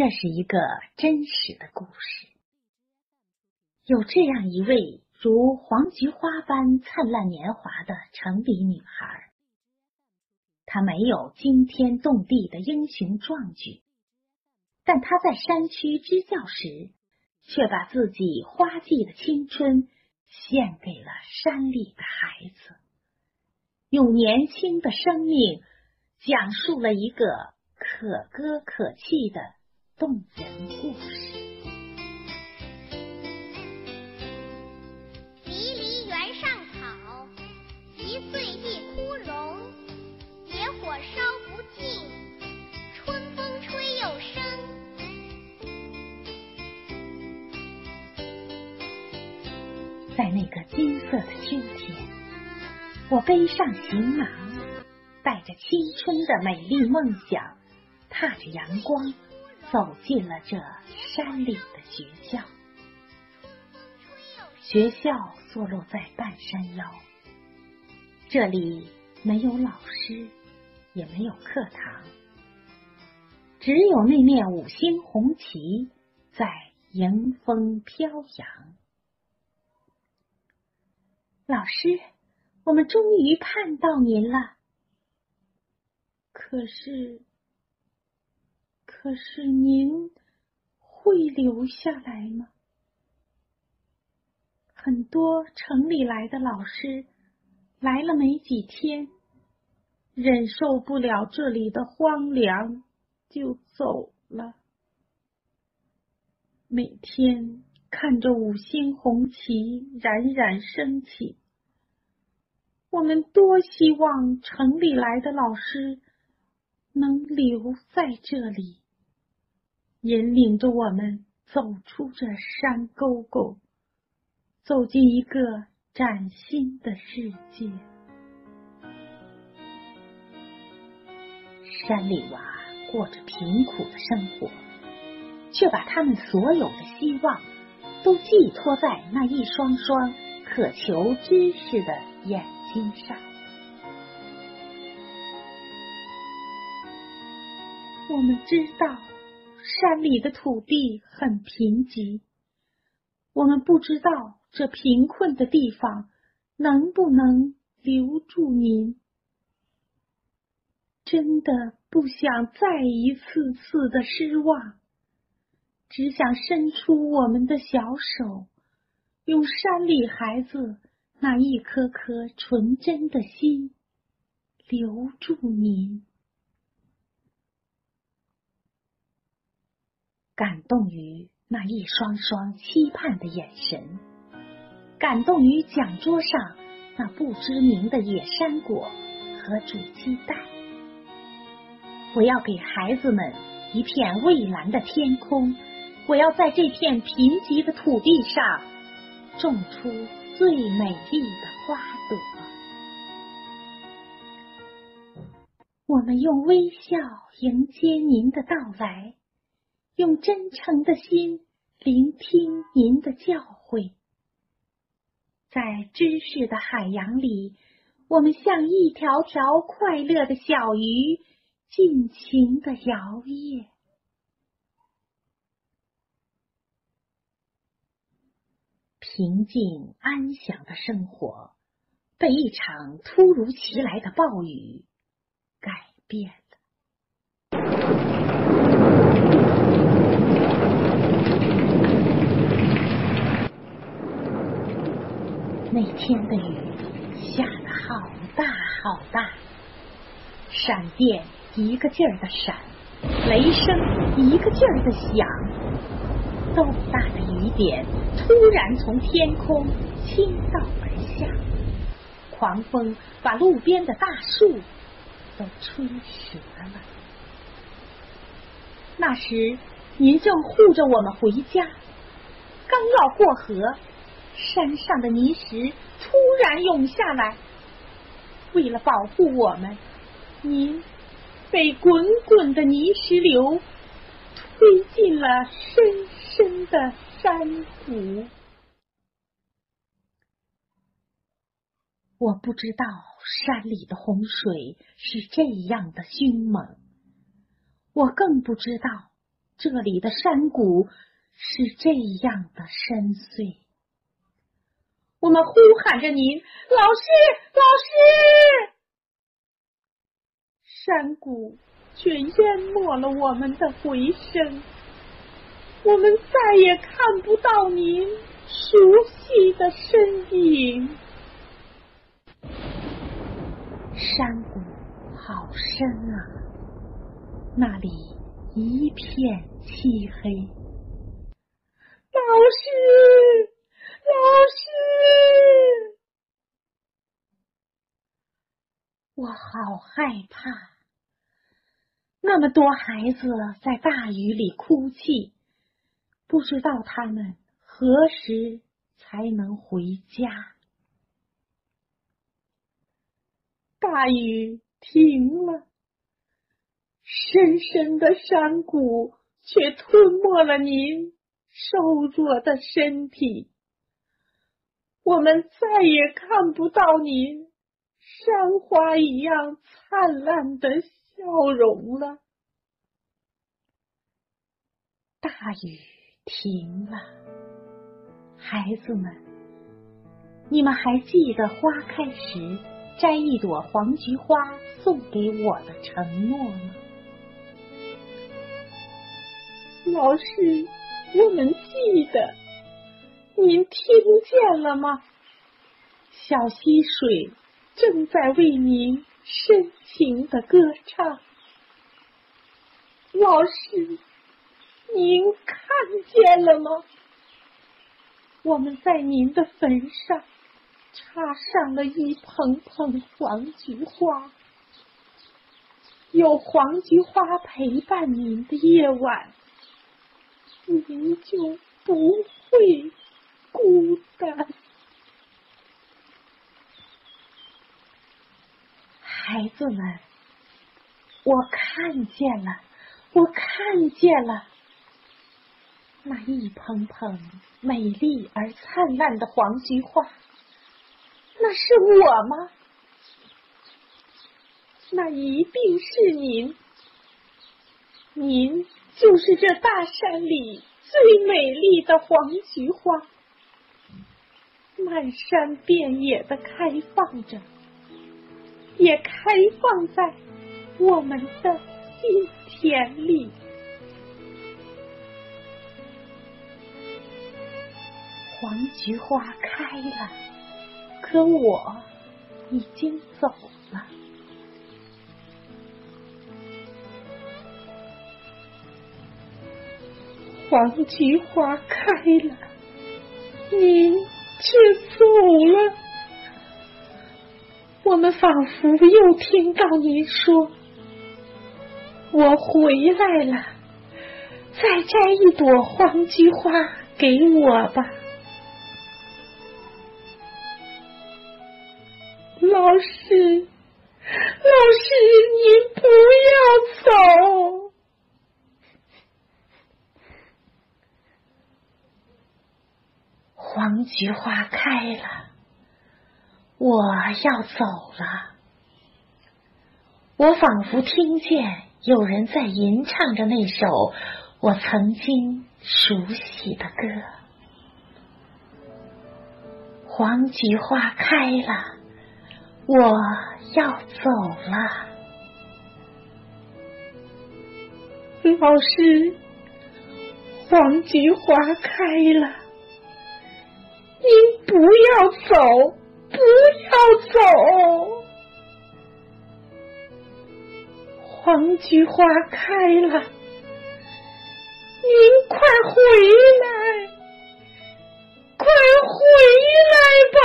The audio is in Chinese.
这是一个真实的故事。有这样一位如黄菊花般灿烂年华的城里女孩，她没有惊天动地的英雄壮举，但她在山区支教时，却把自己花季的青春献给了山里的孩子，用年轻的生命讲述了一个可歌可泣的。动人故事。离离原上草，一岁一枯荣。野火烧不尽，春风吹又生。在那个金色的秋天，我背上行囊，带着青春的美丽梦想，踏着阳光。走进了这山里的学校，学校坐落在半山腰，这里没有老师，也没有课堂，只有那面五星红旗在迎风飘扬。老师，我们终于看到您了，可是。可是您会留下来吗？很多城里来的老师来了没几天，忍受不了这里的荒凉，就走了。每天看着五星红旗冉冉升起，我们多希望城里来的老师能留在这里。引领着我们走出这山沟沟，走进一个崭新的世界。山里娃过着贫苦的生活，却把他们所有的希望都寄托在那一双双渴求知识的眼睛上。我们知道。山里的土地很贫瘠，我们不知道这贫困的地方能不能留住您。真的不想再一次次的失望，只想伸出我们的小手，用山里孩子那一颗颗纯真的心留住您。感动于那一双双期盼的眼神，感动于讲桌上那不知名的野山果和煮鸡蛋。我要给孩子们一片蔚蓝的天空，我要在这片贫瘠的土地上种出最美丽的花朵。我们用微笑迎接您的到来。用真诚的心聆听您的教诲，在知识的海洋里，我们像一条条快乐的小鱼，尽情的摇曳。平静安详的生活，被一场突如其来的暴雨改变。那天的雨下得好大好大，闪电一个劲儿的闪，雷声一个劲儿的响，豆大的雨点突然从天空倾倒而下，狂风把路边的大树都吹折了。那时您正护着我们回家，刚要过河。山上的泥石突然涌下来，为了保护我们，您被滚滚的泥石流推进了深深的山谷。我不知道山里的洪水是这样的凶猛，我更不知道这里的山谷是这样的深邃。我们呼喊着您，老师，老师！山谷却淹没了我们的回声，我们再也看不到您熟悉的身影。山谷好深啊，那里一片漆黑。老师，老师，我好害怕。那么多孩子在大雨里哭泣，不知道他们何时才能回家。大雨停了，深深的山谷却吞没了您瘦弱的身体。我们再也看不到您山花一样灿烂的笑容了。大雨停了，孩子们，你们还记得花开时？摘一朵黄菊花送给我的承诺吗？老师，我们记得。您听见了吗？小溪水正在为您深情的歌唱。老师，您看见了吗？我们在您的坟上。插上了一捧捧黄菊花，有黄菊花陪伴您的夜晚，您就不会孤单。孩子们，我看见了，我看见了，那一捧捧美丽而灿烂的黄菊花。那是我吗？那一定是您，您就是这大山里最美丽的黄菊花，漫山遍野的开放着，也开放在我们的心田里。黄菊花开了。可我已经走了，黄菊花开了，您却走了。我们仿佛又听到您说：“我回来了，再摘一朵黄菊花给我吧。”老师，老师，您不要走！黄菊花开了，我要走了。我仿佛听见有人在吟唱着那首我曾经熟悉的歌。黄菊花开了。我要走了，老师，黄菊花开了，您不要走，不要走，黄菊花开了，您快回来，快回来吧。